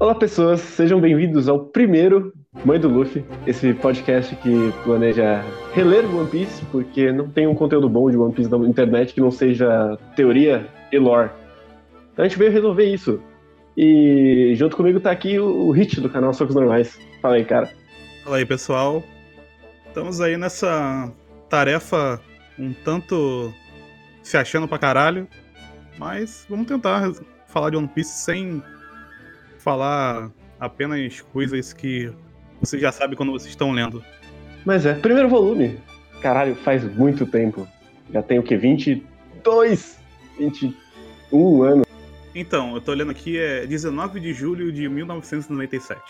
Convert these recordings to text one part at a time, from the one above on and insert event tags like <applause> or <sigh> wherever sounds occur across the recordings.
Olá, pessoas, sejam bem-vindos ao primeiro Mãe do Luffy, esse podcast que planeja reler One Piece, porque não tem um conteúdo bom de One Piece na internet que não seja teoria e lore. Então a gente veio resolver isso. E junto comigo tá aqui o Hit do canal Socos Normais. Fala aí, cara. Fala aí, pessoal. Estamos aí nessa tarefa um tanto se achando pra caralho, mas vamos tentar falar de One Piece sem falar apenas coisas que você já sabe quando vocês estão lendo. Mas é, primeiro volume. Caralho, faz muito tempo. Já tem o que? 22, 21 anos. Então, eu tô olhando aqui, é 19 de julho de 1997.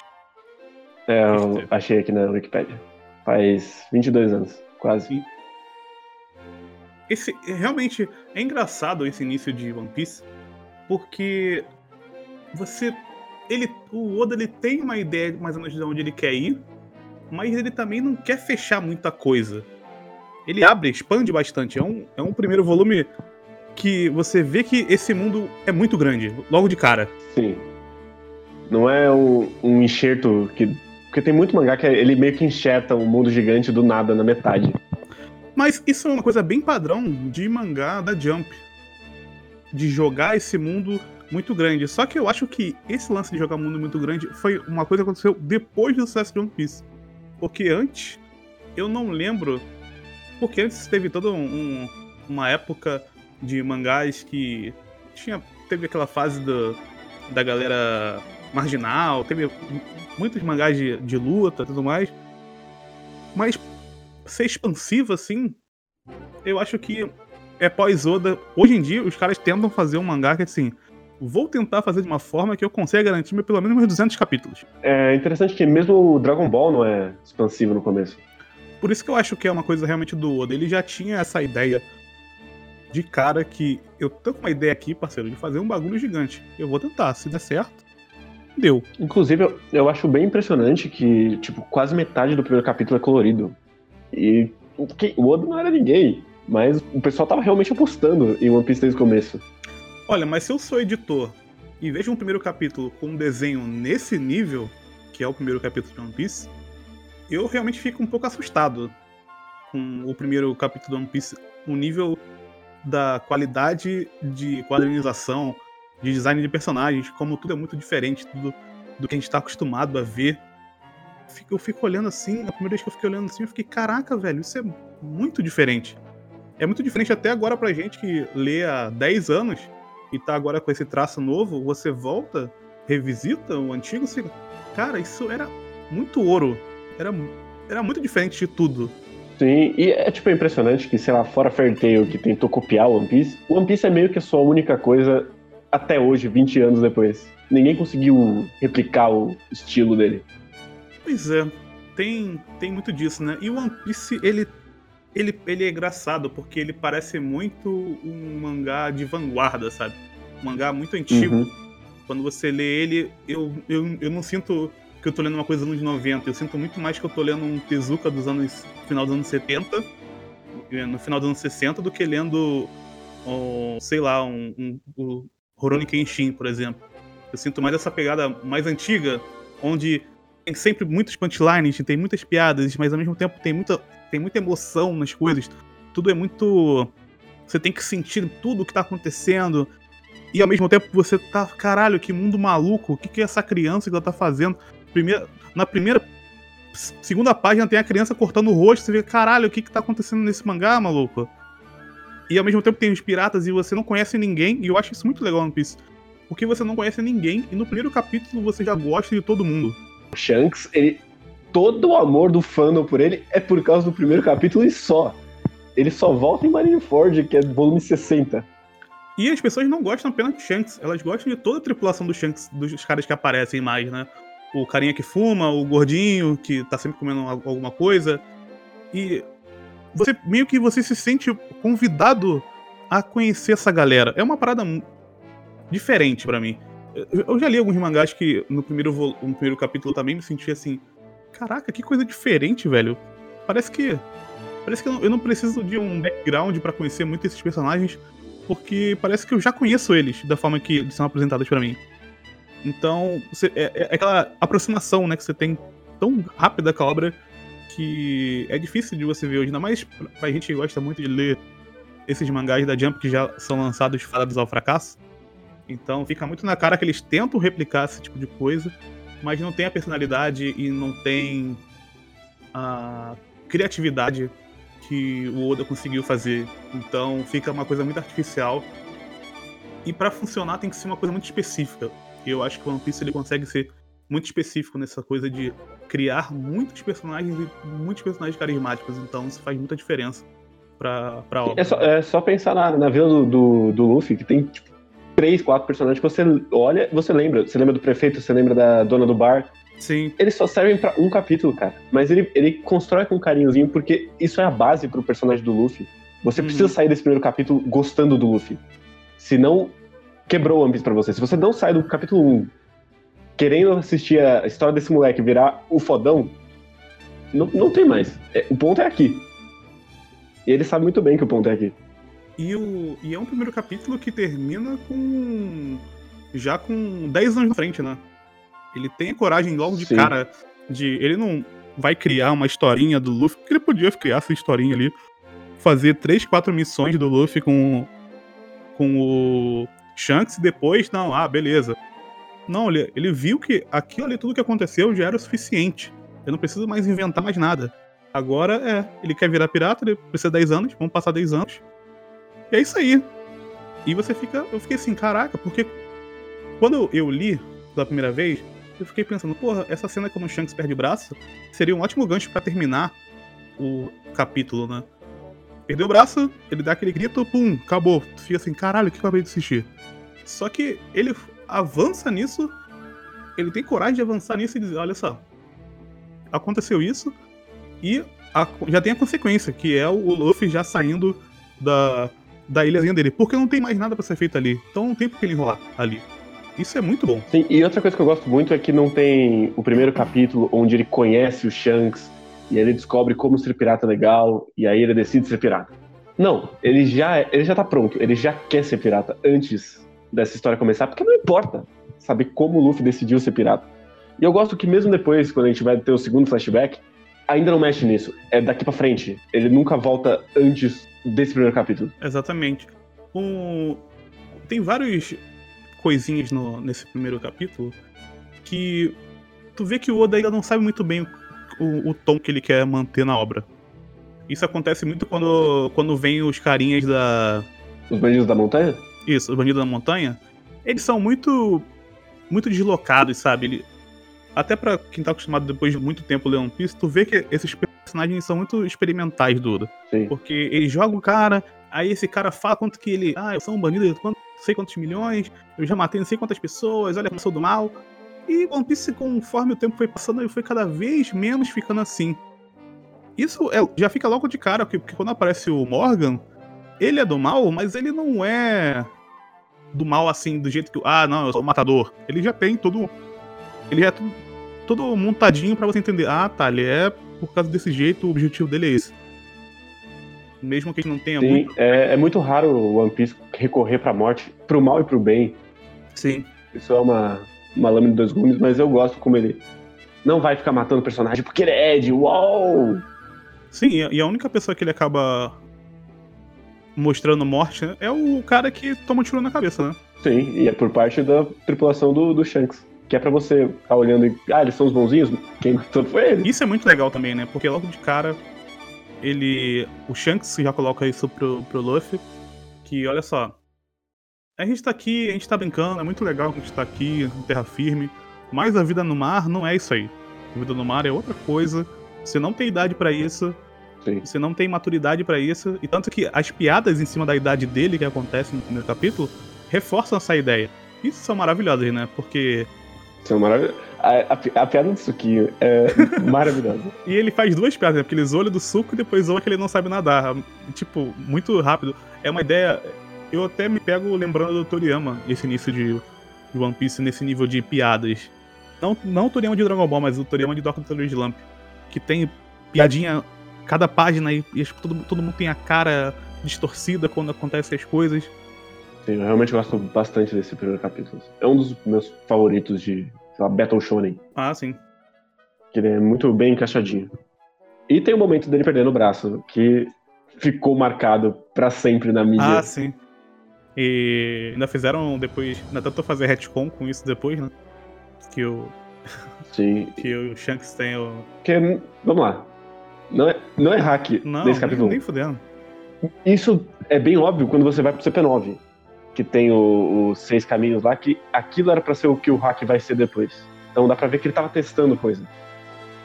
É, eu achei aqui na Wikipedia. Faz 22 anos, quase. Esse, realmente, é engraçado esse início de One Piece, porque você ele, o Oda ele tem uma ideia mais ou menos de onde ele quer ir, mas ele também não quer fechar muita coisa. Ele abre, expande bastante. É um, é um primeiro volume que você vê que esse mundo é muito grande, logo de cara. Sim. Não é um, um enxerto que. Porque tem muito mangá que ele meio que enxerta um mundo gigante do nada na metade. Mas isso é uma coisa bem padrão de mangá da Jump. De jogar esse mundo muito grande. Só que eu acho que esse lance de jogar mundo muito grande foi uma coisa que aconteceu depois do sucesso de One Piece. Porque antes, eu não lembro. Porque antes teve toda um, uma época de mangás que tinha teve aquela fase do, da galera marginal, teve muitos mangás de, de luta e tudo mais. Mas ser expansivo assim, eu acho que é pós-Oda. Hoje em dia, os caras tentam fazer um mangá que assim vou tentar fazer de uma forma que eu consiga garantir pelo menos uns 200 capítulos. É interessante que mesmo o Dragon Ball não é expansivo no começo. Por isso que eu acho que é uma coisa realmente do Oda. Ele já tinha essa ideia de cara que eu tô com uma ideia aqui, parceiro, de fazer um bagulho gigante. Eu vou tentar, se der certo, deu. Inclusive, eu, eu acho bem impressionante que, tipo, quase metade do primeiro capítulo é colorido. E o Oda não era ninguém, mas o pessoal tava realmente apostando em One Piece desde o começo. Olha, mas se eu sou editor e vejo um primeiro capítulo com um desenho nesse nível, que é o primeiro capítulo de One Piece, eu realmente fico um pouco assustado com o primeiro capítulo de One Piece, o nível da qualidade de quadrinização, de design de personagens, como tudo é muito diferente do, do que a gente está acostumado a ver. Eu fico olhando assim, a primeira vez que eu fiquei olhando assim, eu fiquei, caraca, velho, isso é muito diferente. É muito diferente até agora pra gente que lê há 10 anos e tá agora com esse traço novo, você volta, revisita o antigo, você, cara, isso era muito ouro. Era, era muito diferente de tudo. Sim, e é tipo impressionante que, sei lá, fora Fairy Tail que tentou copiar One Piece, One Piece é meio que a sua única coisa até hoje, 20 anos depois. Ninguém conseguiu replicar o estilo dele. Pois é, tem, tem muito disso, né? E o One Piece, ele ele, ele é engraçado porque ele parece muito um mangá de vanguarda, sabe? Um mangá muito antigo. Uhum. Quando você lê ele, eu, eu, eu não sinto que eu tô lendo uma coisa dos anos 90. Eu sinto muito mais que eu tô lendo um Tezuka dos anos. final dos anos 70, no final dos anos 60, do que lendo, um, sei lá, um, um, um Rurouni Kenshin, por exemplo. Eu sinto mais essa pegada mais antiga, onde tem sempre muitos punchlines, tem muitas piadas, mas ao mesmo tempo tem muita tem muita emoção nas coisas. Tudo é muito. Você tem que sentir tudo o que tá acontecendo. E ao mesmo tempo você tá. Caralho, que mundo maluco. O que, que é essa criança que ela tá fazendo? Primeira, na primeira. Segunda página tem a criança cortando o rosto. Você vê, caralho, o que, que tá acontecendo nesse mangá, maluco? E ao mesmo tempo tem os piratas e você não conhece ninguém. E eu acho isso muito legal no Piece. Porque você não conhece ninguém e no primeiro capítulo você já gosta de todo mundo. O Shanks, ele, todo o amor do fandom por ele é por causa do primeiro capítulo e só. Ele só volta em Marineford, que é volume 60. E as pessoas não gostam apenas de Shanks, elas gostam de toda a tripulação do Shanks, dos caras que aparecem mais, né? O carinha que fuma, o gordinho que tá sempre comendo alguma coisa. E você meio que você se sente convidado a conhecer essa galera. É uma parada diferente para mim. Eu já li alguns mangás que no primeiro, no primeiro capítulo também me senti assim, caraca, que coisa diferente, velho. Parece que. Parece que eu não, eu não preciso de um background para conhecer muito esses personagens, porque parece que eu já conheço eles da forma que eles são apresentados para mim. Então, você, é, é, aquela aproximação, né, que você tem tão rápida com a obra que é difícil de você ver hoje, ainda mais pra gente que gosta muito de ler esses mangás da Jump que já são lançados fadados ao fracasso. Então fica muito na cara que eles tentam replicar esse tipo de coisa, mas não tem a personalidade e não tem a criatividade que o Oda conseguiu fazer. Então fica uma coisa muito artificial. E para funcionar tem que ser uma coisa muito específica. E eu acho que o One Piece ele consegue ser muito específico nessa coisa de criar muitos personagens e muitos personagens carismáticos. Então isso faz muita diferença pra, pra obra. É só, é só pensar na, na vila do, do, do Luffy, que tem tipo, três, quatro personagens que você olha, você lembra. Você lembra do prefeito, você lembra da dona do bar. Sim. Eles só servem para um capítulo, cara. Mas ele, ele constrói com carinhozinho, porque isso é a base pro personagem do Luffy. Você precisa uhum. sair desse primeiro capítulo gostando do Luffy. Senão, quebrou o One Piece pra você. Se você não sai do capítulo 1 querendo assistir a história desse moleque virar o fodão, não, não tem mais. É, o ponto é aqui. E ele sabe muito bem que o ponto é aqui. E, o, e é um primeiro capítulo que termina com. já com 10 anos na frente, né? Ele tem a coragem logo de Sim. cara de. Ele não vai criar uma historinha do Luffy, porque ele podia criar essa historinha ali. Fazer 3, 4 missões do Luffy com, com o Shanks e depois, não, ah, beleza. Não, ele, ele viu que aquilo ali, tudo que aconteceu já era o suficiente. Eu não preciso mais inventar mais nada. Agora é, ele quer virar pirata, ele precisa de 10 anos, vamos passar 10 anos. E é isso aí. E você fica. Eu fiquei assim, caraca, porque quando eu li pela primeira vez, eu fiquei pensando, porra, essa cena quando o Shanks perde o braço seria um ótimo gancho para terminar o capítulo, né? Perdeu o braço, ele dá aquele grito, pum, acabou. Tu fica assim, caralho, o que eu acabei de assistir? Só que ele avança nisso, ele tem coragem de avançar nisso e dizer, olha só, aconteceu isso e a, já tem a consequência, que é o Luffy já saindo da, da ilhazinha dele, porque não tem mais nada para ser feito ali, então não tem por que ele enrolar ali. Isso é muito bom. Sim, e outra coisa que eu gosto muito é que não tem o primeiro capítulo onde ele conhece o Shanks e ele descobre como ser pirata legal e aí ele decide ser pirata. Não, ele já, ele já tá pronto, ele já quer ser pirata antes dessa história começar, porque não importa saber como o Luffy decidiu ser pirata. E eu gosto que mesmo depois, quando a gente vai ter o segundo flashback, ainda não mexe nisso. É daqui para frente. Ele nunca volta antes desse primeiro capítulo. Exatamente. Um... Tem vários coisinhas no, nesse primeiro capítulo que tu vê que o Oda ainda não sabe muito bem o, o tom que ele quer manter na obra. Isso acontece muito quando, quando vem os carinhas da. Os bandidos da montanha? Isso, os bandidos da montanha, eles são muito muito deslocados, sabe? Ele, até para quem tá acostumado depois de muito tempo ler One Piece, tu vê que esses personagens são muito experimentais, Duda. Sim. Porque ele joga o cara, aí esse cara fala quanto que ele. Ah, eu sou um bandido de não sei quantos milhões, eu já matei não sei quantas pessoas, olha como sou do mal. E One Piece, conforme o tempo foi passando, ele foi cada vez menos ficando assim. Isso é, já fica logo de cara, porque, porque quando aparece o Morgan, ele é do mal, mas ele não é do mal assim, do jeito que. Ah, não, eu sou o matador. Ele já tem todo. Ele já é tudo, todo montadinho para você entender. Ah, tá, ele é por causa desse jeito, o objetivo dele é esse. Mesmo que a gente não tenha Sim, muito. É, é muito raro o One Piece recorrer pra morte, pro mal e pro bem. Sim. Isso é uma, uma lâmina de dois gumes, mas eu gosto como ele não vai ficar matando o personagem porque ele é Ed, uau! Sim, e a única pessoa que ele acaba mostrando morte, né, é o cara que toma um tiro na cabeça, né? Sim, e é por parte da tripulação do, do Shanks. Que é pra você ficar olhando e. Ah, eles são os bonzinhos? Quem matou foi ele. Isso é muito legal também, né? Porque logo de cara, ele. O Shanks já coloca isso pro, pro Luffy. Que olha só. A gente tá aqui, a gente tá brincando, é muito legal que a gente tá aqui, em terra firme. Mas a vida no mar não é isso aí. A vida no mar é outra coisa. Você não tem idade para isso. Sim. Você não tem maturidade para isso. E tanto que as piadas em cima da idade dele que acontecem no primeiro capítulo reforçam essa ideia. Isso são maravilhosas, né? Porque. São maravilhosas. A, a, a, piada do suquinho é <laughs> maravilhosa. e ele faz duas piadas, né? Porque ele zoa do suco e depois zoa que ele não sabe nadar. Tipo, muito rápido. É uma ideia. Eu até me pego lembrando do Toriyama, esse início de, de One Piece, nesse nível de piadas. Não, não o Toriyama de Dragon Ball, mas o Toriyama de Doctor Slump. Que tem piadinha cada página e, e todo, todo mundo tem a cara distorcida quando acontecem as coisas. Eu realmente gosto bastante desse primeiro capítulo. É um dos meus favoritos de sei lá, Battle Shonen. Ah, sim. Que ele é muito bem encaixadinho. E tem o momento dele perdendo o braço, que ficou marcado pra sempre na mídia. Ah, sim. E ainda fizeram depois. Ainda tentou fazer retcon com isso depois, né? Que o. <laughs> Sim. Que o Shanks tem o. Que, vamos lá. Não é, não é hack Não, nesse nem, capítulo. nem fudendo. Isso é bem óbvio quando você vai pro CP9, que tem os seis caminhos lá, que aquilo era pra ser o que o hack vai ser depois. Então dá pra ver que ele tava testando coisa.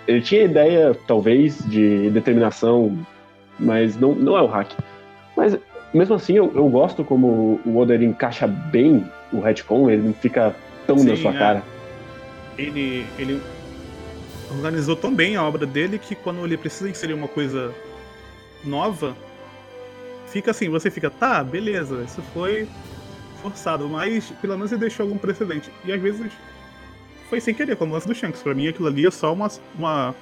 Ele tinha ideia, talvez, de determinação, mas não, não é o hack. Mas mesmo assim, eu, eu gosto como o Oda encaixa bem o retcon, ele não fica tão na Sim, sua é. cara. Ele. ele organizou tão bem a obra dele que quando ele precisa inserir uma coisa nova, fica assim, você fica, tá, beleza, isso foi forçado, mas pelo menos ele deixou algum precedente. E às vezes foi sem querer, como o lance do Shanks. Pra mim aquilo ali é só uma. uma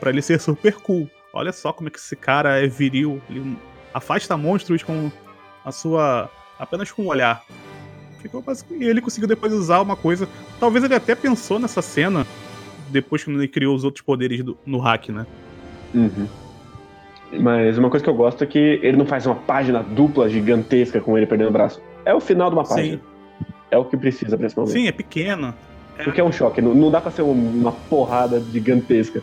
pra ele ser super cool. Olha só como é que esse cara é viril. Ele afasta monstros com a sua. apenas com o olhar. Ficou E ele conseguiu depois usar uma coisa. Talvez ele até pensou nessa cena depois que ele criou os outros poderes do- no hack, né? Uhum. Mas uma coisa que eu gosto é que ele não faz uma página dupla gigantesca com ele perdendo o braço. É o final de uma página. É o que precisa pra esse momento. Sim, é pequeno. Porque é um choque. Não, não dá pra ser um- uma porrada gigantesca.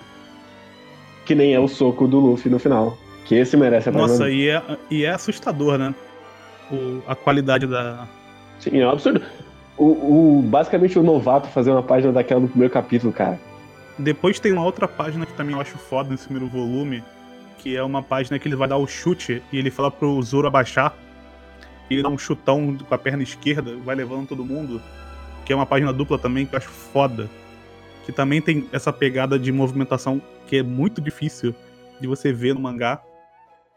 Que nem é o soco do Luffy no final. Que esse merece a Nossa, e é, e é assustador, né? O- a qualidade da. Sim, é um absurdo. O, o- basicamente o novato fazer uma página daquela no primeiro capítulo, cara. Depois tem uma outra página que também eu acho foda nesse primeiro volume, que é uma página que ele vai dar o chute e ele fala pro Zoro abaixar. Ele dá um chutão com a perna esquerda, vai levando todo mundo. Que é uma página dupla também que eu acho foda. Que também tem essa pegada de movimentação que é muito difícil de você ver no mangá.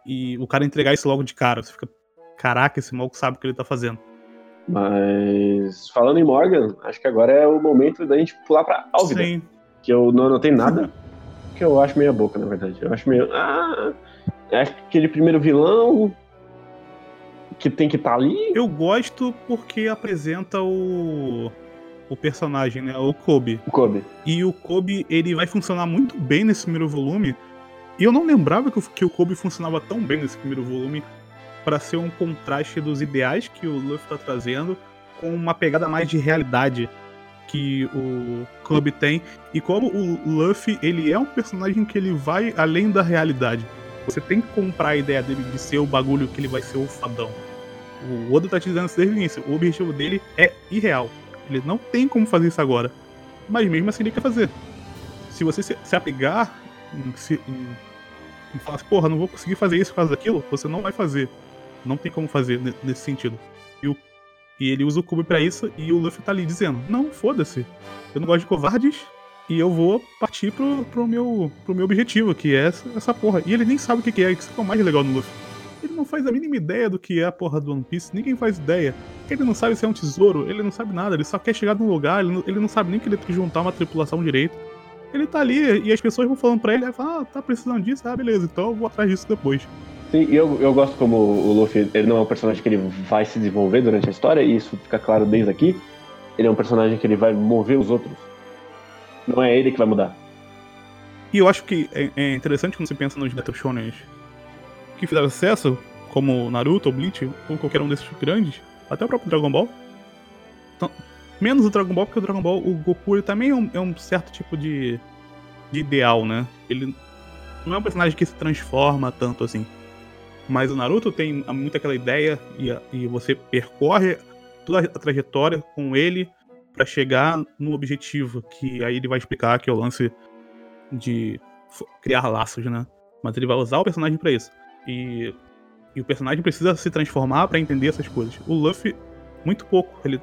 E o cara entregar isso logo de cara. Você fica, caraca, esse maluco sabe o que ele tá fazendo. Mas falando em Morgan, acho que agora é o momento da gente pular pra Álvida. Sim. Que eu não anotei nada. que eu acho meia boca, na verdade. Eu acho meio. Ah, é aquele primeiro vilão que tem que estar ali. Eu gosto porque apresenta o. o personagem, né? O Kobe. O Kobe. E o Kobe, ele vai funcionar muito bem nesse primeiro volume. E eu não lembrava que o, que o Kobe funcionava tão bem nesse primeiro volume para ser um contraste dos ideais que o Luffy tá trazendo com uma pegada mais de realidade que o Kobe tem. E como o Luffy, ele é um personagem que ele vai além da realidade. Você tem que comprar a ideia dele de ser o bagulho que ele vai ser o fadão. O Oda tá te dizendo isso desde o início. O objetivo dele é irreal. Ele não tem como fazer isso agora. Mas mesmo assim ele quer fazer. Se você se, apegar se- em, em falar assim, porra, não vou conseguir fazer isso por causa daquilo, você não vai fazer. Não tem como fazer ne- nesse sentido. E, o- e ele usa o Kobe pra isso e o Luffy tá ali dizendo, não, foda-se. Eu não gosto de covardes e eu vou partir pro, pro, meu, pro meu objetivo, que é essa, essa porra. E ele nem sabe o que, que é, isso que é o mais legal no Luffy. Ele não faz a mínima ideia do que é a porra do One Piece, ninguém faz ideia. Ele não sabe se é um tesouro, ele não sabe nada, ele só quer chegar num lugar, ele não, ele não sabe nem que ele tem que juntar uma tripulação direito. Ele tá ali e as pessoas vão falando pra ele, fala, ah, tá precisando disso, ah, beleza, então eu vou atrás disso depois. Sim, e eu, eu gosto como o Luffy, ele não é um personagem que ele vai se desenvolver durante a história, e isso fica claro desde aqui. Ele é um personagem que ele vai mover os outros. Não é ele que vai mudar. E eu acho que é, é interessante quando você pensa nos Shonens que fizeram sucesso, como Naruto, ou Bleach, ou qualquer um desses grandes, até o próprio Dragon Ball. Então, menos o Dragon Ball, porque o Dragon Ball, o Goku, ele também é um, é um certo tipo de, de ideal, né? Ele não é um personagem que se transforma tanto assim. Mas o Naruto tem muito aquela ideia e, e você percorre toda a trajetória com ele pra chegar no objetivo, que aí ele vai explicar que é o lance de criar laços, né? Mas ele vai usar o personagem pra isso. E, e o personagem precisa se transformar pra entender essas coisas. O Luffy, muito pouco. Ele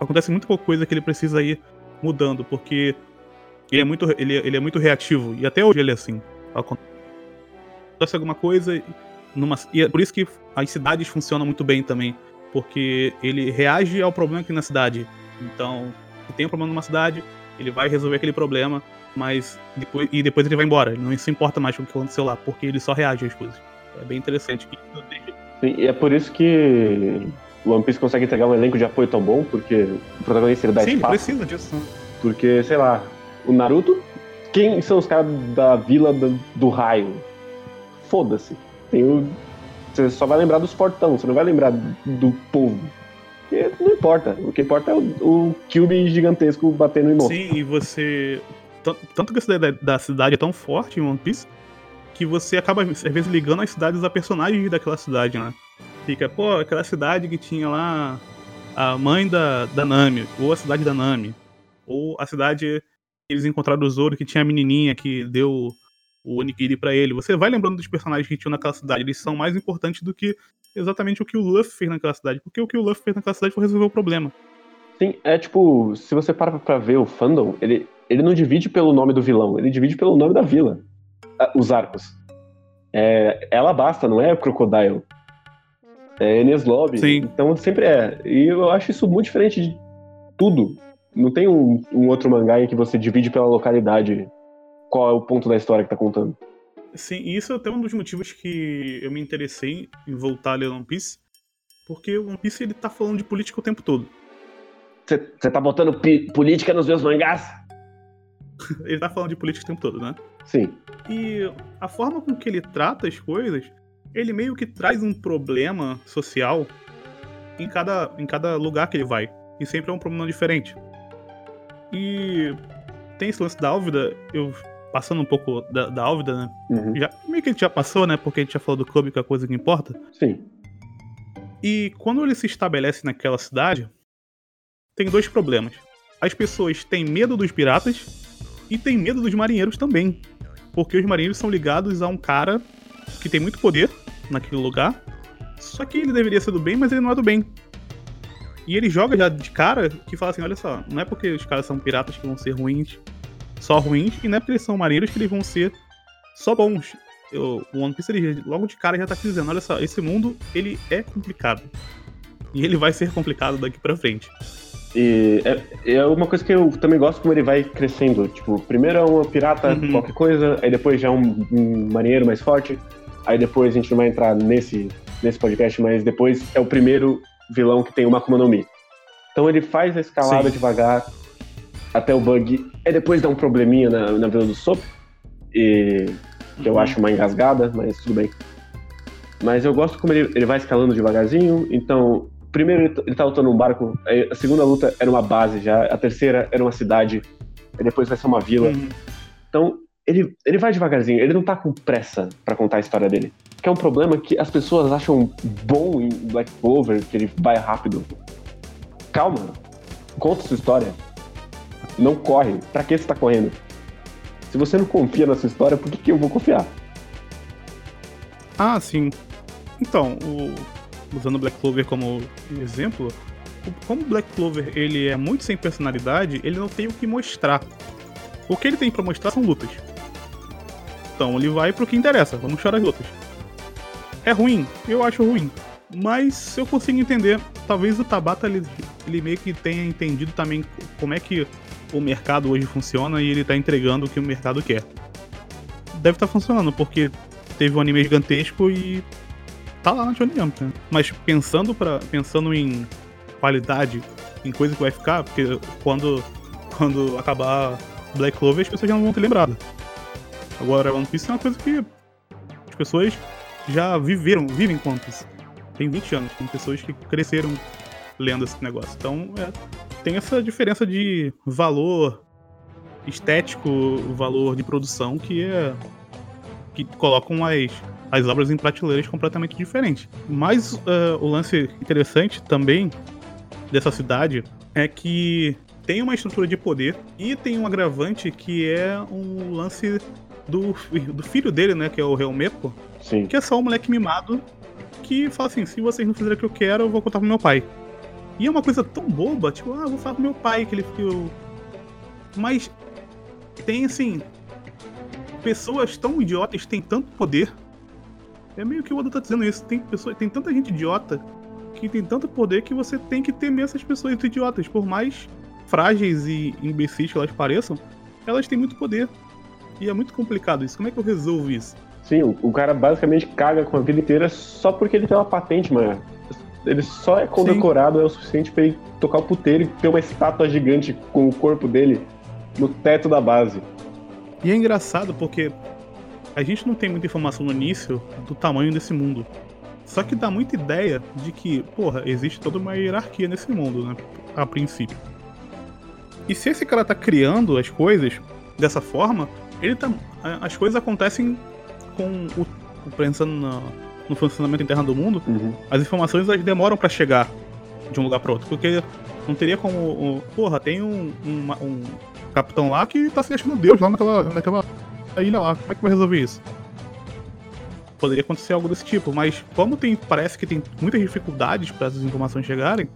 acontece muito pouca coisa que ele precisa ir mudando, porque ele é muito, ele, ele é muito reativo. E até hoje ele é assim. Acontece alguma coisa. Numa, e é por isso que as cidades funcionam muito bem também. Porque ele reage ao problema aqui na cidade. Então, se tem um problema numa cidade, ele vai resolver aquele problema, mas depois, e depois ele vai embora. Ele não se importa mais com o que aconteceu lá, porque ele só reage às coisas. É bem interessante. Sim, e é por isso que o One Piece consegue entregar um elenco de apoio tão bom, porque o protagonista ele dá Sim, espaço. precisa disso. né? Porque, sei lá, o Naruto, quem são os caras da vila do, do raio? Foda-se. Tem o. Você só vai lembrar dos fortão, você não vai lembrar do povo. Não importa. O que importa é o, o Kyuubi gigantesco batendo em monstro. Sim, e você. tan- Tanto que a cidade da cidade é tão forte em One Piece que você acaba, às vezes, ligando as cidades a personagens daquela cidade, né? Fica, pô, aquela cidade que tinha lá a mãe da, da Nami, ou a cidade da Nami, ou a cidade que eles encontraram o Zoro, que tinha a menininha que deu o Onigiri pra ele. Você vai lembrando dos personagens que tinham naquela cidade, eles são mais importantes do que exatamente o que o Luffy fez naquela cidade, porque o que o Luffy fez naquela cidade foi resolver o problema. Sim, é tipo, se você para pra ver o fandom, ele, ele não divide pelo nome do vilão, ele divide pelo nome da vila. Os arcos. É, ela basta, não é Crocodile. É Enies Lobby. Sim. Então sempre é. E eu acho isso muito diferente de tudo. Não tem um, um outro mangá em que você divide pela localidade qual é o ponto da história que tá contando. Sim, e isso é até um dos motivos que eu me interessei em voltar a ler One Piece, porque o One Piece ele tá falando de política o tempo todo. Você tá botando política nos meus mangás? <laughs> Ele tá falando de política o tempo todo, né? Sim. E a forma com que ele trata as coisas, ele meio que traz um problema social em cada, em cada lugar que ele vai. E sempre é um problema diferente. E tem esse lance da Álvida, eu passando um pouco da, da Álvida, né? Uhum. Já, meio que a gente já passou, né? Porque a gente já falou do clube, que é a coisa que importa. Sim. E quando ele se estabelece naquela cidade, tem dois problemas. As pessoas têm medo dos piratas e têm medo dos marinheiros também. Porque os marinheiros são ligados a um cara que tem muito poder naquele lugar. Só que ele deveria ser do bem, mas ele não é do bem. E ele joga já de cara que fala assim: olha só, não é porque os caras são piratas que vão ser ruins, só ruins, e não é porque eles são marinheiros que eles vão ser só bons. Eu, o One Piece ele, logo de cara já tá te dizendo: olha só, esse mundo ele é complicado. E ele vai ser complicado daqui pra frente. E é, é uma coisa que eu também gosto como ele vai crescendo. Tipo, primeiro é um pirata, Uhum. qualquer coisa, aí depois já é um, um marinheiro mais forte, aí depois a gente não vai entrar nesse, nesse podcast, mas depois é o primeiro vilão que tem uma Akuma no Mi. Então ele faz a escalada Sim. devagar até o bug, aí depois dá um probleminha na, na Vila do Sop, e que eu Uhum. acho uma engasgada, mas tudo bem. Mas eu gosto como ele, ele vai escalando devagarzinho. Então, primeiro ele, tá lutando num barco, a segunda luta era uma base já, a terceira era uma cidade, aí depois vai ser uma vila. Uhum. Então, ele, ele vai devagarzinho, ele não tá com pressa pra contar a história dele. Que é um problema que as pessoas acham bom em Black Clover, que ele vai rápido. Calma, conta sua história. Não corre. Pra que você tá correndo? Se você não confia na sua história, por que, que eu vou confiar? Ah, sim. Então, o- usando Black Clover como exemplo, como Black Clover ele é muito sem personalidade, ele não tem o que mostrar. O que ele tem pra mostrar são lutas. Então ele vai pro que interessa, vamos chorar as lutas. É ruim? Eu acho ruim. Mas eu consigo entender. Talvez o Tabata ele, ele meio que tenha entendido também como é que o mercado hoje funciona e ele tá entregando o que o mercado quer. Deve estar funcionando, porque teve um anime gigantesco e tá lá na Shonen Jump, né? Mas pensando para pensando em qualidade, em coisa que vai ficar, porque quando quando acabar Black Clover as pessoas já não vão ter lembrado. Agora One Piece é uma coisa que as pessoas já viveram, vivem com One Piece. Tem 20 anos, tem pessoas que cresceram lendo esse negócio. Então, é, tem essa diferença de valor estético, valor de produção que é que colocam as, as obras em prateleiras completamente diferentes. Mas é, o lance interessante também dessa cidade é que tem uma estrutura de poder e tem um agravante que é um lance do, do filho dele, né, que é o Helmepo, Sim. que é só um moleque mimado que fala assim: se vocês não fizerem o que eu quero, eu vou contar pro meu pai. E é uma coisa tão boba, tipo, ah, eu vou falar pro meu pai que ele ficou. Mas tem assim. Pessoas tão idiotas têm tanto poder. É meio que o Oda tá dizendo isso. Tem, pessoas, tem tanta gente idiota que tem tanto poder que você tem que temer essas pessoas idiotas. Por mais frágeis e imbecis que elas pareçam, elas têm muito poder. E é muito complicado isso. Como é que eu resolvo isso? Sim, o, o cara basicamente caga com a vida inteira só porque ele tem uma patente maior. Ele só é condecorado Sim. é o suficiente para ele tocar o puteiro e ter uma estátua gigante com o corpo dele no teto da base. E é engraçado porque a gente não tem muita informação no início do tamanho desse mundo. Só que dá muita ideia de que, porra, existe toda uma hierarquia nesse mundo, né? A princípio. E se esse cara tá criando as coisas dessa forma, ele tá. As coisas acontecem com o. Pensando no, no funcionamento interno do mundo, uhum. as informações elas demoram para chegar de um lugar para outro. Porque não teria como. Porra, tem um, um, um, capitão lá que tá se achando Deus lá naquela, naquela ilha lá. Como é que vai resolver isso? Poderia acontecer algo desse tipo, mas como tem, parece que tem muitas dificuldades para essas informações chegarem,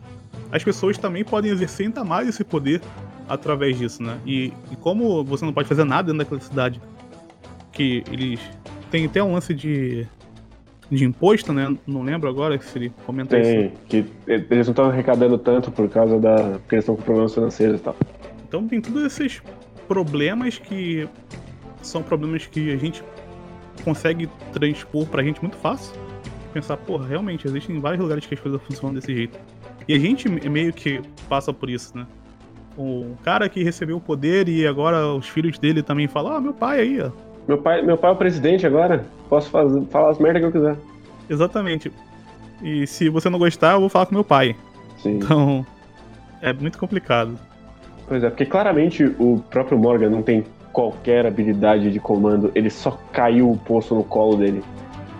as pessoas também podem exercer ainda mais esse poder através disso, né? E, e como você não pode fazer nada dentro daquela cidade, que eles têm até um lance de de imposto, né? Não lembro agora se ele comenta Tem, isso. que eles não estão arrecadando tanto por causa da. porque eles estão com problemas financeiros e tal. Então tem todos esses problemas que são problemas que a gente consegue transpor pra gente muito fácil. Pensar, porra, realmente, existem vários lugares que as coisas funcionam desse jeito. E a gente meio que passa por isso, né? O cara que recebeu o poder e agora os filhos dele também falam, ah, meu pai aí, ó. Meu pai, meu pai é o presidente agora. Posso fazer, falar as merdas que eu quiser. Exatamente. E se você não gostar, eu vou falar com meu pai. Sim. Então, é muito complicado. Pois é, porque claramente o próprio Morgan não tem qualquer habilidade de comando, ele só caiu o poço no colo dele.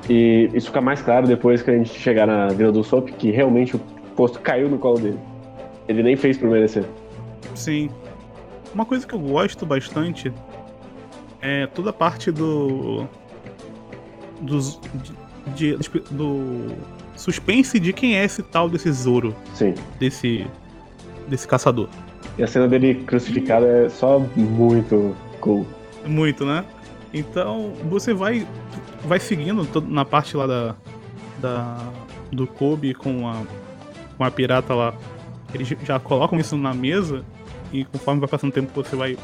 E isso fica mais claro depois que a gente chegar na Vila do Sop, que realmente o posto caiu no colo dele. Ele nem fez por merecer. Sim. Uma coisa que eu gosto bastante é toda a parte do. Dos, de, de, do suspense de quem é esse tal desse Zoro. Sim. Desse. desse caçador. E a cena dele crucificado é só muito Muito, né? Então você vai vai seguindo na parte lá da, da do Kobe com a com a pirata lá. Eles já colocam isso na mesa e conforme vai passando o tempo você vai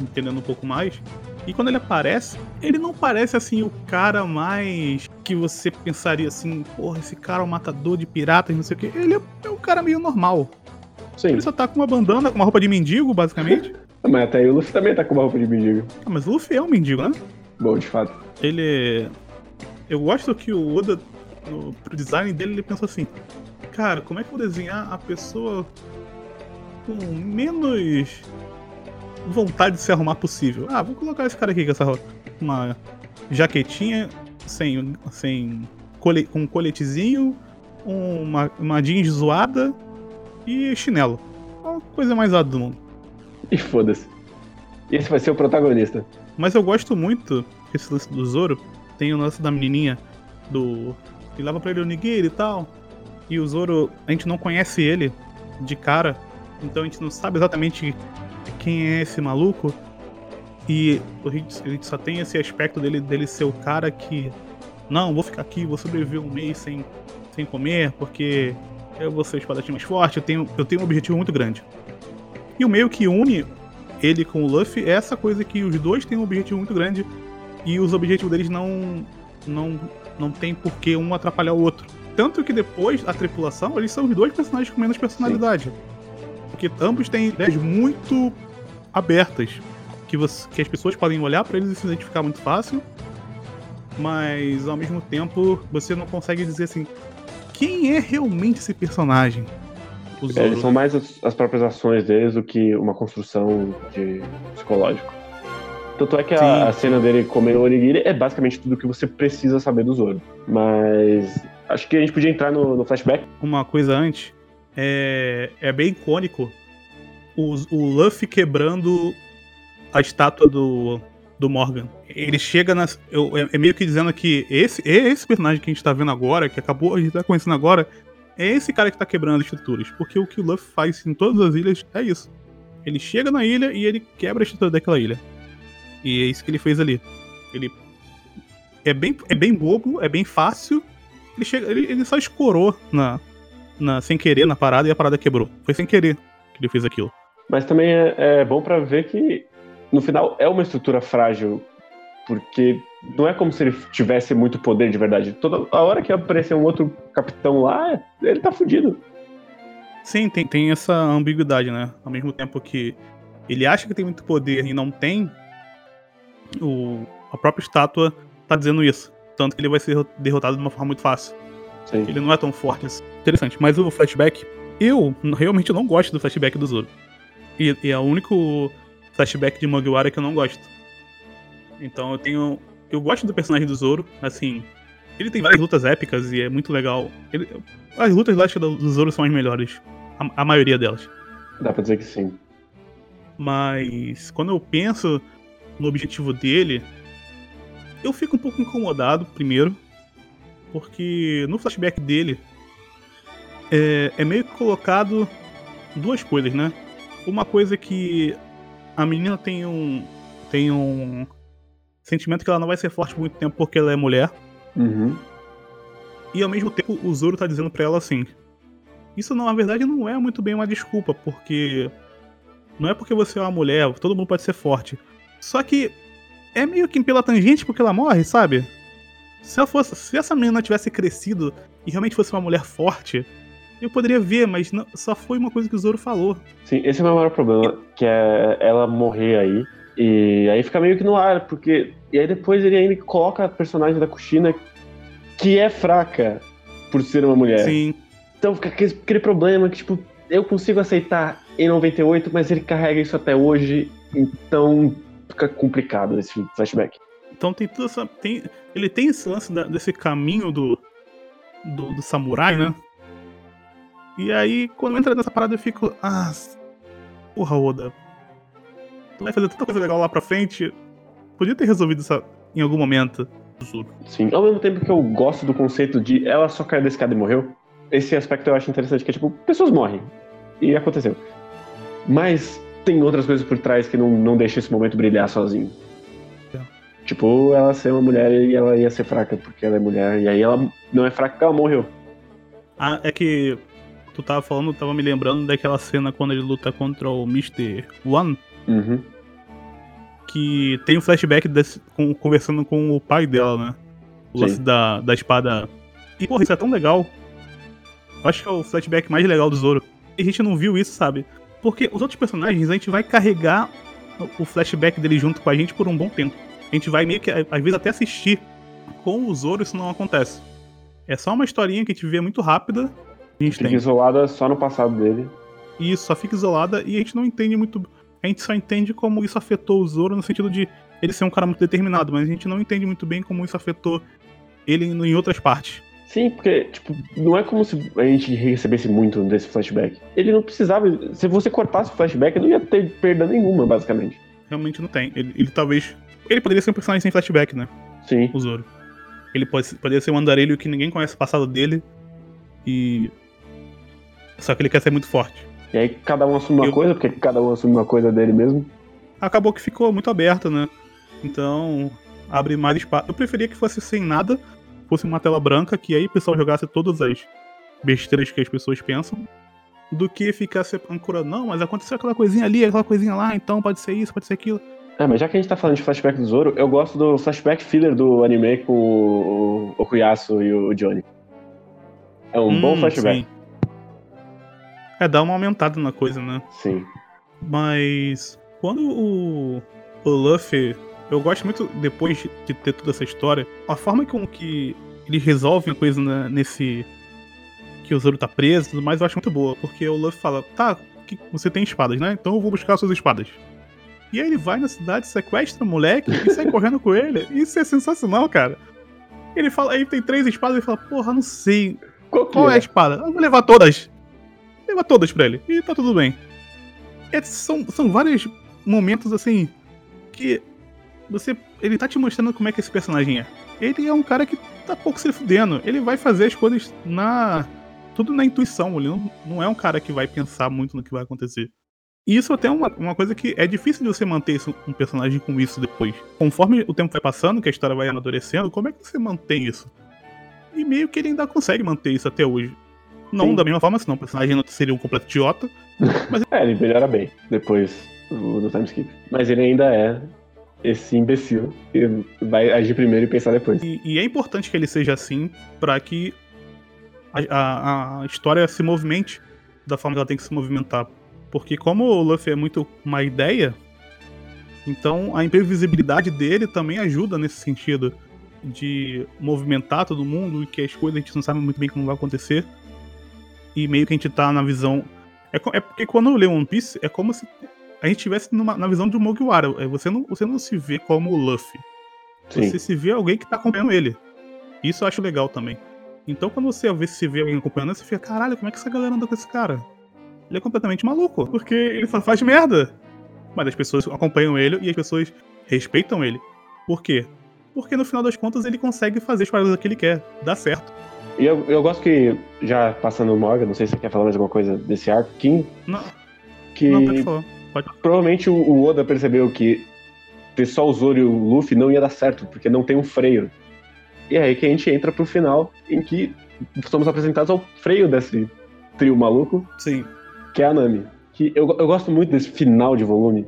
entendendo um pouco mais. E quando ele aparece, ele não parece assim o cara mais que você pensaria assim, porra, esse cara é um matador de piratas, não sei o que. Ele é, é um cara meio normal. Sim. Ele só tá com uma bandana, com uma roupa de mendigo, basicamente. Mas até aí o Luffy também tá com uma roupa de mendigo. Ah, mas o Luffy é um mendigo, né? Bom, de fato. Ele. Eu gosto que o Oda, no, pro design dele, ele pensou assim: cara, como é que eu vou desenhar a pessoa com menos vontade de se arrumar possível? Ah, vou colocar esse cara aqui com essa uma jaquetinha sem, sem cole, com um coletezinho, uma, uma jeans zoada e chinelo. A coisa mais zoada do mundo. <laughs> E foda-se. Esse vai ser o protagonista. Mas eu gosto muito esse lance do Zoro. Tem o lance da menininha do. que leva pra ele o Nigiri e tal. E o Zoro, a gente não conhece ele de cara. Então a gente não sabe exatamente quem é esse maluco. E a gente só tem esse aspecto dele, dele ser o cara que. Não, vou ficar aqui, vou sobreviver um mês sem, sem comer, porque eu vou ser o espadachim mais forte, eu tenho, eu tenho um objetivo muito grande. E o meio que une ele com o Luffy é essa coisa que os dois têm um objetivo muito grande e os objetivos deles não não não tem por que um atrapalhar o outro. Tanto que depois a tripulação, eles são os dois personagens com menos personalidade. Sim. Porque ambos têm ideias muito abertas, que, você, que as pessoas podem olhar para eles e se identificar muito fácil, mas ao mesmo tempo você não consegue dizer assim quem é realmente esse personagem. É, eles são mais as, as, próprias ações deles do que uma construção de psicológico. Tanto é que a, a, cena dele comendo o onigiri é basicamente tudo que você precisa saber do Zoro. Mas acho que a gente podia entrar no, no flashback. Uma coisa antes, é, é bem icônico o, o Luffy quebrando a estátua do, do Morgan. Ele chega nas. Eu, é, é, meio que dizendo que esse, esse personagem que a gente tá vendo agora, que acabou, a gente tá conhecendo agora, é esse cara que tá quebrando as estruturas. Porque o que o Luffy faz em todas as ilhas é isso. Ele chega na ilha e ele quebra a estrutura daquela ilha. E é isso que ele fez ali. Ele. É bem, é bem bobo, é bem fácil. Ele, chega, ele, ele só escorou na, na, sem querer na parada e a parada quebrou. Foi sem querer que ele fez aquilo. Mas também é, é bom para ver que, no final, é uma estrutura frágil porque não é como se ele tivesse muito poder de verdade. Toda a hora que aparecer um outro capitão lá, ele tá fudido. Sim, tem, tem essa ambiguidade, né? Ao mesmo tempo que ele acha que tem muito poder e não tem, o, a própria estátua tá dizendo isso. Tanto que ele vai ser derrotado de uma forma muito fácil. Sim. Ele não é tão forte assim. Interessante. Mas o flashback, eu realmente não gosto do flashback do Zoro. E, e é o único flashback de Mugiwara que eu não gosto. Então eu tenho. Eu gosto do personagem do Zoro, assim. Ele tem várias lutas épicas e é muito legal. Ele, as lutas lá do Zoro são as melhores. A, a maioria delas. Dá pra dizer que sim. Mas quando eu penso no objetivo dele, eu fico um pouco incomodado, primeiro, porque no flashback dele é, é meio que colocado duas coisas, né? Uma coisa que a menina tem um tem um sentimento que ela não vai ser forte por muito tempo porque ela é mulher. Uhum. E ao mesmo tempo o Zoro tá dizendo pra ela assim: Isso não, na verdade não é muito bem uma desculpa, porque não é porque você é uma mulher, todo mundo pode ser forte. Só que é meio que pela tangente porque ela morre, sabe? Se, ela fosse, se essa menina tivesse crescido e realmente fosse uma mulher forte, eu poderia ver, mas não, só foi uma coisa que o Zoro falou. Sim, esse é o meu maior problema, que é ela morrer aí. E aí fica meio que no ar, porque. E aí depois ele ainda coloca a personagem da Kushina, que é fraca por ser uma mulher. Sim. Então fica aquele, aquele problema que, tipo, eu consigo aceitar em 98, mas ele carrega isso até hoje, então fica complicado esse flashback. Então tem tudo essa. Tem, ele tem esse lance da, desse caminho do, do, do, samurai, né? E aí, quando entra nessa parada, eu fico. Ah, porra, Oda. Tu vai fazer tanta coisa legal lá pra frente. Podia ter resolvido isso em algum momento. Sim, ao mesmo tempo que eu gosto do conceito de ela só caiu da escada e morreu, esse aspecto eu acho interessante, que é tipo, pessoas morrem. E aconteceu. Mas tem outras coisas por trás que não, não deixam esse momento brilhar sozinho. É. Tipo, ela ser uma mulher e ela ia ser fraca porque ela é mulher. E aí ela não é fraca porque ela morreu. Ah, é que tu tava falando, tava me lembrando daquela cena quando ele luta contra o Mr. One. Uhum. Que tem um flashback desse, com, conversando com o pai dela, né? O Sim. lance da, da espada. E, porra, isso é tão legal. Eu acho que é o flashback mais legal do Zoro. E a gente não viu isso, sabe? Porque os outros personagens, a gente vai carregar o flashback dele junto com a gente por um bom tempo. A gente vai meio que, às vezes, até assistir. Com o Zoro isso não acontece. É só uma historinha que a gente vê muito rápida. A gente fica tem. isolada só no passado dele. Isso, só fica isolada e a gente não entende muito. A gente só entende como isso afetou o Zoro no sentido de ele ser um cara muito determinado, mas a gente não entende muito bem como isso afetou ele em outras partes. Sim, porque, tipo, não é como se a gente recebesse muito desse flashback. Ele não precisava. Se você cortasse o flashback, não ia ter perda nenhuma, basicamente. Realmente não tem. Ele, ele talvez. Ele poderia ser um personagem sem flashback, né? Sim. O Zoro. Ele pode, poderia ser um andarilho que ninguém conhece o passado dele. E. Só que ele quer ser muito forte. E aí cada um assume uma Eu... coisa, porque cada um assume uma coisa dele mesmo. Acabou que ficou muito aberto, né? Então, abre mais espaço. Eu preferia que fosse sem nada, fosse uma tela branca, que aí o pessoal jogasse todas as besteiras que as pessoas pensam, do que ficar se procurando, não, mas aconteceu aquela coisinha ali, aquela coisinha lá, então pode ser isso, pode ser aquilo. É, mas já que a gente tá falando de flashback do Zoro, eu gosto do flashback filler do anime com o, o Okuyasu e o Johnny. É um hum, bom flashback. Sim. É, dá uma aumentada na coisa, né? Sim. Mas quando o, o Luffy eu gosto muito, depois de ter toda essa história, a forma com que eles resolvem a coisa né, nesse. que o Zoro tá preso e tudo mais, eu acho muito boa. Porque o Luffy fala: tá, você tem espadas, né? Então eu vou buscar suas espadas. E aí ele vai na cidade, sequestra o moleque e sai correndo com ele. Isso é sensacional, cara. Ele fala, aí tem três espadas e fala, porra, não sei. Qual, qual é? é? a espada? Eu vou levar todas. Leva todas pra ele. E tá tudo bem. É, são, são vários momentos assim que você. Ele tá te mostrando como é que esse personagem é. Ele é um cara que tá pouco se fudendo. Ele vai fazer as coisas na. Tudo na intuição. Ele não, não é um cara que vai pensar muito no que vai acontecer. E isso até é uma, uma coisa que é difícil de você manter isso, um personagem com isso depois. Conforme o tempo vai passando, que a história vai amadurecendo, como é que você mantém isso? E meio que ele ainda consegue manter isso até hoje. Não Sim. da mesma forma, senão o personagem não seria um completo idiota. <laughs> Mas... é, ele melhora bem depois do, time skip. Mas ele ainda é esse imbecil que vai agir primeiro e pensar depois. E, e é importante que ele seja assim para que a, a, a, história se movimente da forma que ela tem que se movimentar. Porque como o Luffy é muito uma ideia, então a imprevisibilidade dele também ajuda nesse sentido de movimentar todo mundo e que as coisas a gente não sabe muito bem como vai acontecer. E meio que a gente tá na visão. É, é porque quando eu leio One Piece, é como se a gente estivesse na visão de um Mugiwara. É, você não, você não se vê como o Luffy. Sim. Você se vê alguém que tá acompanhando ele. Isso eu acho legal também. Então quando você vê, se vê alguém acompanhando, você fica, caralho, como é que essa galera anda com esse cara? Ele é completamente maluco, porque ele só faz merda. Mas as pessoas acompanham ele e as pessoas respeitam ele. Por quê? Porque no final das contas ele consegue fazer as paradas que ele quer, dá certo. E eu, eu gosto que, já passando o Morgan, não sei se você quer falar mais alguma coisa desse arco, Kim. Não. Que não, pode falar. Pode. Provavelmente o Oda percebeu que ter só o Zoro e o Luffy não ia dar certo, porque não tem um freio. E é aí que a gente entra pro final, em que somos apresentados ao freio desse trio maluco. Sim. Que é a Nami. Que eu, eu gosto muito desse final de volume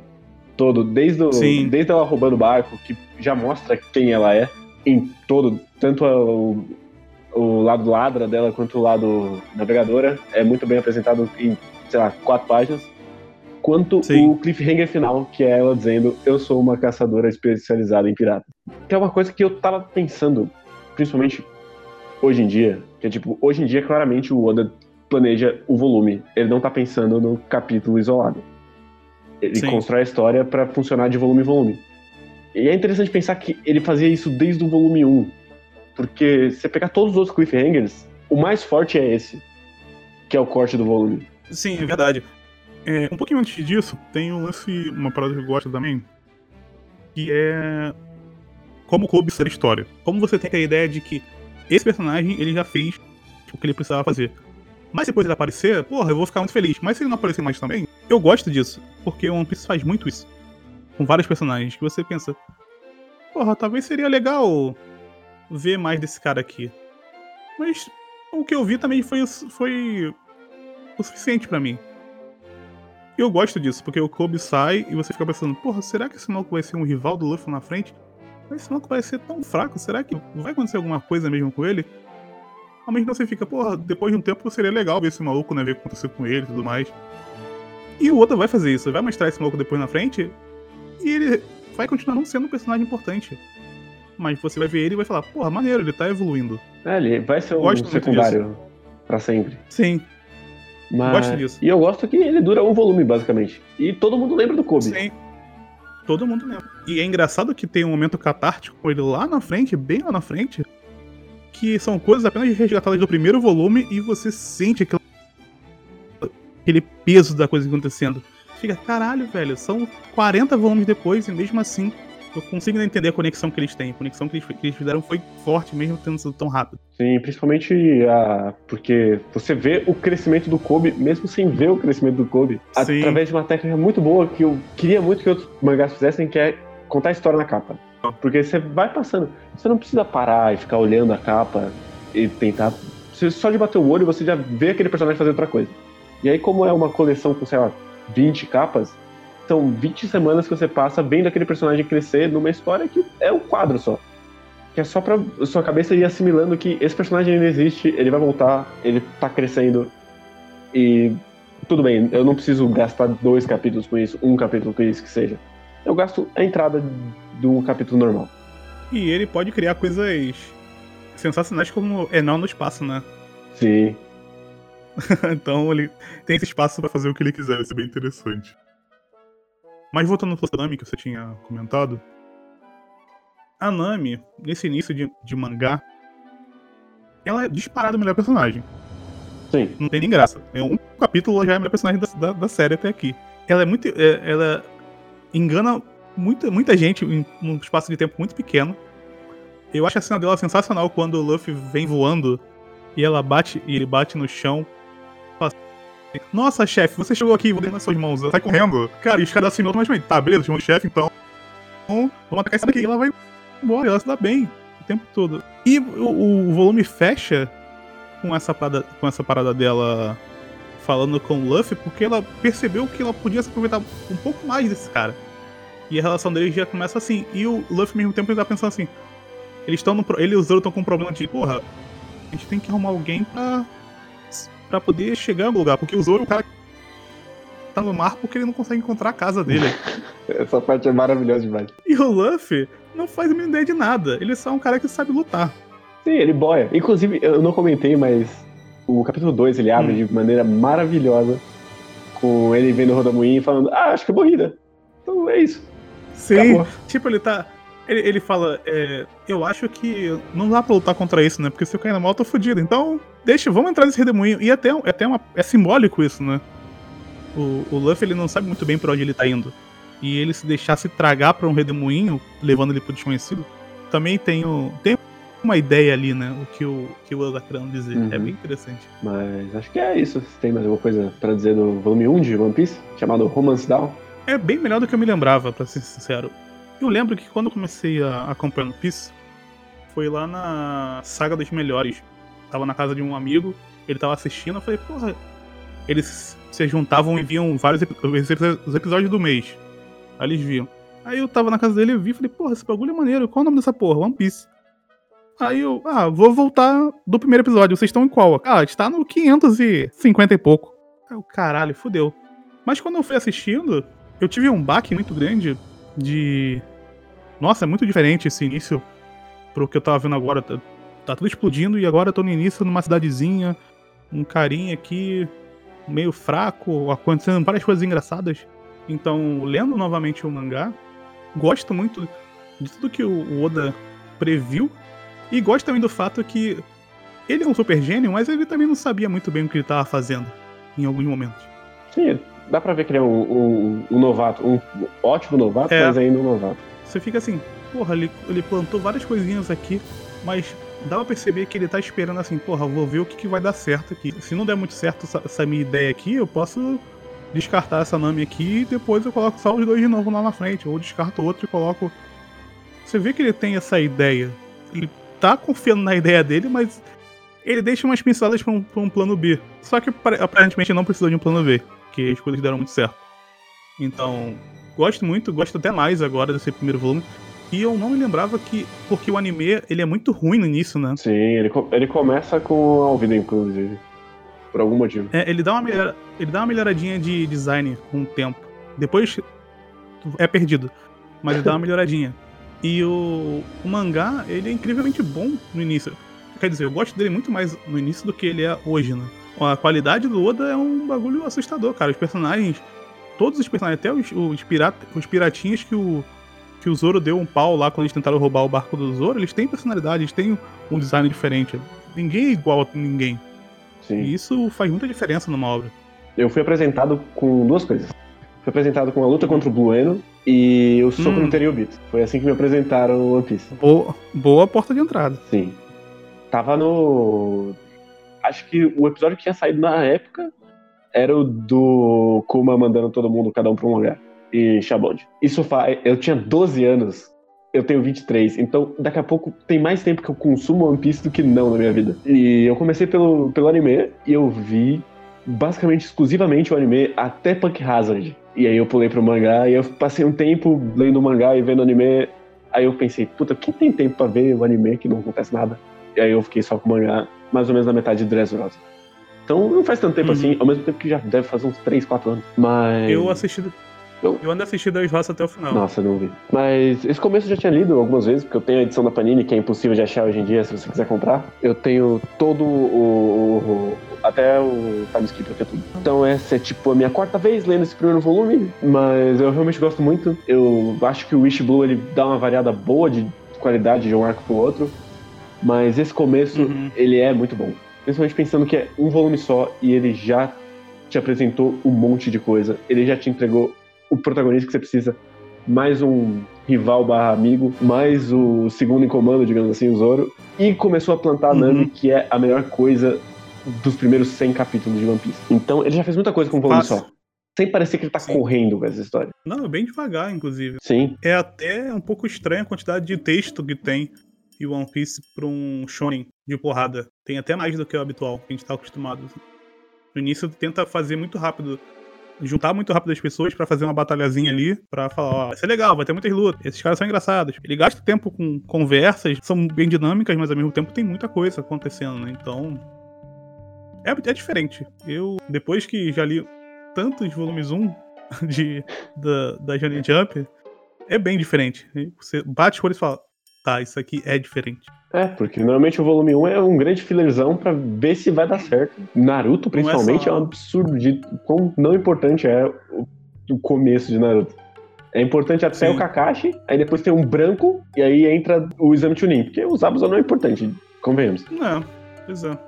todo, desde, o, desde ela roubando o barco, que já mostra quem ela é, em todo, tanto o, o lado ladra dela quanto o lado navegadora, é muito bem apresentado em, sei lá, quatro páginas quanto Sim. o cliffhanger final, que é ela dizendo eu sou uma caçadora especializada em piratas. Que é uma coisa que eu tava pensando, principalmente hoje em dia, que é tipo, hoje em dia claramente o Oda planeja o volume, ele não tá pensando no capítulo isolado. Ele Sim. constrói a história para funcionar de volume em volume. E é interessante pensar que ele fazia isso desde o volume 1. Porque se você pegar todos os outros cliffhangers, o mais forte é esse, que é o corte do volume. Sim, é verdade. É, um pouquinho antes disso, tem um lance, uma parada que eu gosto também, que é como coube ser história. Como você tem a ideia de que esse personagem ele já fez o que ele precisava fazer. Mas depois ele aparecer, porra, eu vou ficar muito feliz. Mas se ele não aparecer mais também, eu gosto disso. Porque o One Piece faz muito isso. Com vários personagens que você pensa, porra, talvez seria legal ver mais desse cara aqui. Mas o que eu vi também foi, foi o suficiente para mim. Eu gosto disso, porque o Kobe sai e você fica pensando, porra, será que esse maluco vai ser um rival do Luffy na frente? Mas esse maluco vai ser tão fraco, será que vai acontecer alguma coisa mesmo com ele? Ao mesmo tempo você fica, porra, depois de um tempo seria legal ver esse maluco, né, ver o que aconteceu com ele e tudo mais. E o Oda vai fazer isso, vai mostrar esse maluco depois na frente, e ele vai continuar não sendo um personagem importante. Mas você vai ver ele e vai falar, porra, maneiro, ele tá evoluindo. É, ele vai ser um secundário para sempre. Sim, mas... Gosto disso. E eu gosto que ele dura um volume, basicamente. E todo mundo lembra do Kobe. Sim. Todo mundo lembra. E é engraçado que tem um momento catártico com ele lá na frente, bem lá na frente, que são coisas apenas resgatadas do primeiro volume e você sente aquele, aquele peso da coisa acontecendo. Fica, caralho, velho, são 40 volumes depois e mesmo assim eu consigo entender a conexão que eles têm. A conexão que eles, que eles fizeram foi forte, mesmo tendo sido tão rápido. Sim, principalmente a, porque você vê o crescimento do Kobe, mesmo sem ver o crescimento do Kobe, Sim. através de uma técnica muito boa que eu queria muito que outros mangás fizessem, que é contar a história na capa. Porque você vai passando, você não precisa parar e ficar olhando a capa e tentar. Você, só de bater o olho você já vê aquele personagem fazendo outra coisa. E aí, como é uma coleção com, sei lá, 20 capas, são 20 semanas que você passa vendo aquele personagem crescer numa história que é um quadro só. Que é só pra sua cabeça ir assimilando que esse personagem ainda existe, ele vai voltar, ele tá crescendo. E tudo bem, eu não preciso gastar dois capítulos com isso, um capítulo com isso que seja. Eu gasto a entrada de um capítulo normal. E ele pode criar coisas sensacionais como Enel no espaço, né? Sim. <laughs> então ele tem esse espaço para fazer o que ele quiser, isso é bem interessante. Mas voltando ao Nami que você tinha comentado, a Nami, nesse início de, de mangá, ela é disparada a melhor personagem. Sim. Não tem nem graça. É um capítulo já é a melhor personagem da, da, da série até aqui. Ela é muito. É, ela engana muita, muita gente em um espaço de tempo muito pequeno. Eu acho a cena dela sensacional quando o Luffy vem voando e ela bate e ele bate no chão nossa, chefe, você chegou aqui, vou deixar nas suas mãos. Sai correndo. Cara, e os caras assim automaticamente. Tá, beleza, chamou o chefe, então. Vamos atacar essa daqui. E ela vai embora, ela se dá bem o tempo todo. E o, o volume fecha com essa, parada, com essa parada dela falando com o Luffy, porque ela percebeu que ela podia se aproveitar um pouco mais desse cara. E a relação deles já começa assim. E o Luffy, ao mesmo tempo, ele tá pensando assim: eles estão. Ele e o Zoro estão com um problema de, porra, a gente tem que arrumar alguém pra. Pra poder chegar no lugar. Porque o Zoro é o cara que tá no mar porque ele não consegue encontrar a casa dele. <laughs> Essa parte é maravilhosa demais. E o Luffy não faz a ideia de nada. Ele é só um cara que sabe lutar. Sim, ele boia. Inclusive, eu não comentei, mas o capítulo 2 ele abre Hum. de maneira maravilhosa com ele vendo o Rodamuim e falando: Ah, acho que é morrida. Então é isso. Sim. Acabou. Tipo, ele tá. Ele, ele fala, é, eu acho que não dá pra lutar contra isso, né? Porque se eu cair na mal, eu tô fudido. Então, deixa, vamos entrar nesse redemoinho. E até, é até uma, é simbólico isso, né? O, o Luffy, ele não sabe muito bem pra onde ele tá indo. E ele se deixar se tragar pra um redemoinho, levando ele pro desconhecido, também tem, o, tem uma ideia ali, né? O que o, que o Oda querendo dizer. Uhum. É bem interessante. Mas acho que é isso. Você tem mais alguma coisa pra dizer do volume 1 de One Piece? Chamado Romance Down? É bem melhor do que eu me lembrava, pra ser sincero. Eu lembro que quando eu comecei a acompanhar One Piece, foi lá na Saga dos Melhores. Tava na casa de um amigo, ele tava assistindo, eu falei, porra. Eles se juntavam e viam vários os epi- os episódios do mês. Aí eles viam. Aí eu tava na casa dele e vi, falei, porra, esse bagulho é maneiro, qual é o nome dessa porra? One Piece. Aí eu, ah, vou voltar do primeiro episódio, vocês estão em qual? Ah, está no 550 e pouco. Aí caralho, fudeu. Mas quando eu fui assistindo, eu tive um baque muito grande de. Nossa, é muito diferente esse início pro que eu tava vendo agora. Tá, tá tudo explodindo e agora eu tô no início numa cidadezinha, um carinha aqui meio fraco, acontecendo várias coisas engraçadas. Então, lendo novamente o mangá, gosto muito de tudo que o Oda previu e gosto também do fato que ele é um super gênio, mas ele também não sabia muito bem o que ele tava fazendo em alguns momentos. Sim, dá pra ver que ele é um, um- um novato, um ótimo novato, É. mas ainda um novato. Você fica assim, porra, ele, ele plantou várias coisinhas aqui, mas dá pra perceber que ele tá esperando assim, porra, vou ver o que, que vai dar certo aqui. Se não der muito certo essa, essa minha ideia aqui, eu posso descartar essa Nami aqui e depois eu coloco só os dois de novo lá na frente. Ou descarto outro e coloco. Você vê que ele tem essa ideia. Ele tá confiando na ideia dele, mas ele deixa umas pinceladas pra um, pra um plano B. Só que apare- aparentemente não precisou de um plano B, porque as coisas deram muito certo. Então, gosto muito, gosto até mais agora desse primeiro volume. E eu não me lembrava que. Porque o anime ele é muito ruim no início, né? Sim, ele, ele começa com a Alvida, inclusive. Por algum motivo. É, ele, dá uma melhora, ele dá uma melhoradinha de design com o tempo. Depois é perdido. Mas ele dá uma <laughs> melhoradinha. E o, o mangá, ele é incrivelmente bom no início. Quer dizer, eu gosto dele muito mais no início do que ele é hoje, né? A qualidade do Oda é um bagulho assustador, cara. Os personagens. Todos os personagens, até os, os, pirata, os piratinhas que o, que o Zoro deu um pau lá quando eles tentaram roubar o barco do Zoro, eles têm personalidade, eles têm um design diferente. Ninguém é igual a ninguém. Sim. E isso faz muita diferença numa obra. Eu fui apresentado com duas coisas. Fui apresentado com a luta contra o Blueno e o soco Hum. no Teriobito. Foi assim que me apresentaram o One Piece. Boa, boa porta de entrada. Sim. Tava no. Acho que o episódio que tinha saído na época era o do Kuma mandando todo mundo, cada um pra um lugar. E Shabond. Isso faz. Eu tinha 12 anos. Eu tenho 23. Então, daqui a pouco tem mais tempo que eu consumo One Piece do que não na minha vida. E eu comecei pelo, pelo anime e eu vi basicamente exclusivamente o anime até Punk Hazard. E aí eu pulei pro mangá e eu passei um tempo lendo o mangá e vendo anime. Aí eu pensei, puta, quem tem tempo pra ver o anime que não acontece nada? E aí eu fiquei só com o mangá, mais ou menos na metade de Dressrosa. Então não faz tanto tempo Uhum. assim, ao mesmo tempo que já deve fazer uns 3, 4 anos. Mas. Eu assisti. Eu- Eu ando assistindo as roças até o final. Nossa, não vi. Mas esse começo eu já tinha lido algumas vezes, porque eu tenho a edição da Panini, que é impossível de achar hoje em dia, se você quiser comprar. Eu tenho todo o. o- o- até o time skip, eu tenho tudo. Então essa é tipo a minha quarta vez lendo esse primeiro volume, mas eu realmente gosto muito. Eu acho que o Wish Blue ele dá uma variada boa de qualidade de um arco pro outro, mas esse começo Uhum. ele é muito bom. Principalmente pensando que é um volume só e ele já te apresentou um monte de coisa. Ele já te entregou o protagonista que você precisa, mais um rival barra amigo, mais o segundo em comando, digamos assim, o Zoro, e começou a plantar a Uhum. Nami, que é a melhor coisa dos primeiros 100 capítulos de One Piece. Então ele já fez muita coisa com um volume Fácil. só. Sem parecer que ele tá Sim. correndo com essa história. Não, é bem devagar, inclusive. Sim, É até um pouco estranha a quantidade de texto que tem em One Piece pra um shonen de porrada. Tem até mais do que o habitual, que a gente tá acostumado. No início tenta fazer muito rápido juntar muito rápido as pessoas pra fazer uma batalhazinha ali, pra falar, ó, vai ser legal, vai ter muitas lutas, esses caras são engraçados. Ele gasta tempo com conversas, são bem dinâmicas, mas ao mesmo tempo tem muita coisa acontecendo, né? Então. É, é diferente. Eu, depois que já li tantos volumes 1 <laughs> de, da, da Johnny Jump, é bem diferente. Você bate o olho e fala, tá, isso aqui é diferente. É, porque normalmente o volume 1 é um grande fillerzão pra ver se vai dar certo. Naruto, principalmente, é, só... é, um absurdo de quão não importante é o, o começo de Naruto. É importante até Sim. o Kakashi, aí depois tem um branco, e aí entra o exame Chunin, porque os Zabuza não é importante, convenhamos. Não, pois é.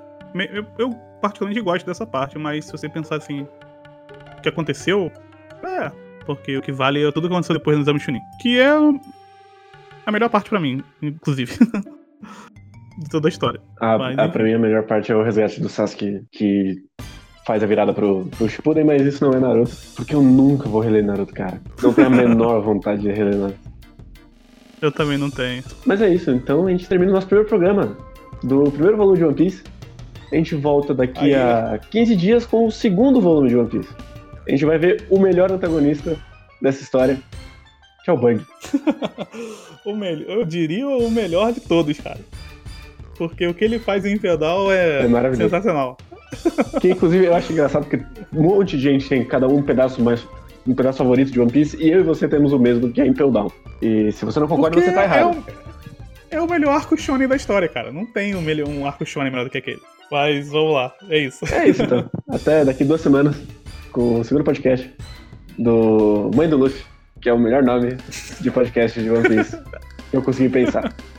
Eu, eu, particularmente gosto dessa parte, mas se você pensar assim, o que aconteceu, é, porque o que vale é tudo que aconteceu depois no exame Chunin. Que é a melhor parte pra mim, inclusive. <laughs> de toda a história. Ah, mas, ah, pra mim a melhor parte é o resgate do Sasuke que faz a virada pro, pro Shippuden, mas isso não é Naruto. Porque eu nunca vou reler Naruto, cara. Não tenho a menor <laughs> vontade de reler Naruto. Eu também não tenho. Mas é isso, então a gente termina o nosso primeiro programa do primeiro volume de One Piece. A gente volta daqui Aí. a 15 dias com o segundo volume de One Piece. A gente vai ver o melhor antagonista dessa história, que é o Bug. <laughs> o melhor, eu diria o melhor de todos, cara. Porque o que ele faz em Feudal é, é sensacional. Que inclusive eu acho engraçado que um monte de gente tem cada um um pedaço mais. um pedaço favorito de One Piece e eu e você temos o mesmo que é Impel Down. E se você não concorda, Porque você tá errado. É o, é o melhor arco shonen da história, cara. Não tem um, melhor, um arco shonen melhor do que aquele. Mas vamos lá, é isso. É isso então. <laughs> Até daqui duas semanas com o segundo podcast do Mãe do Luffy, que é o melhor nome de podcast de One Piece que eu consegui pensar. <laughs>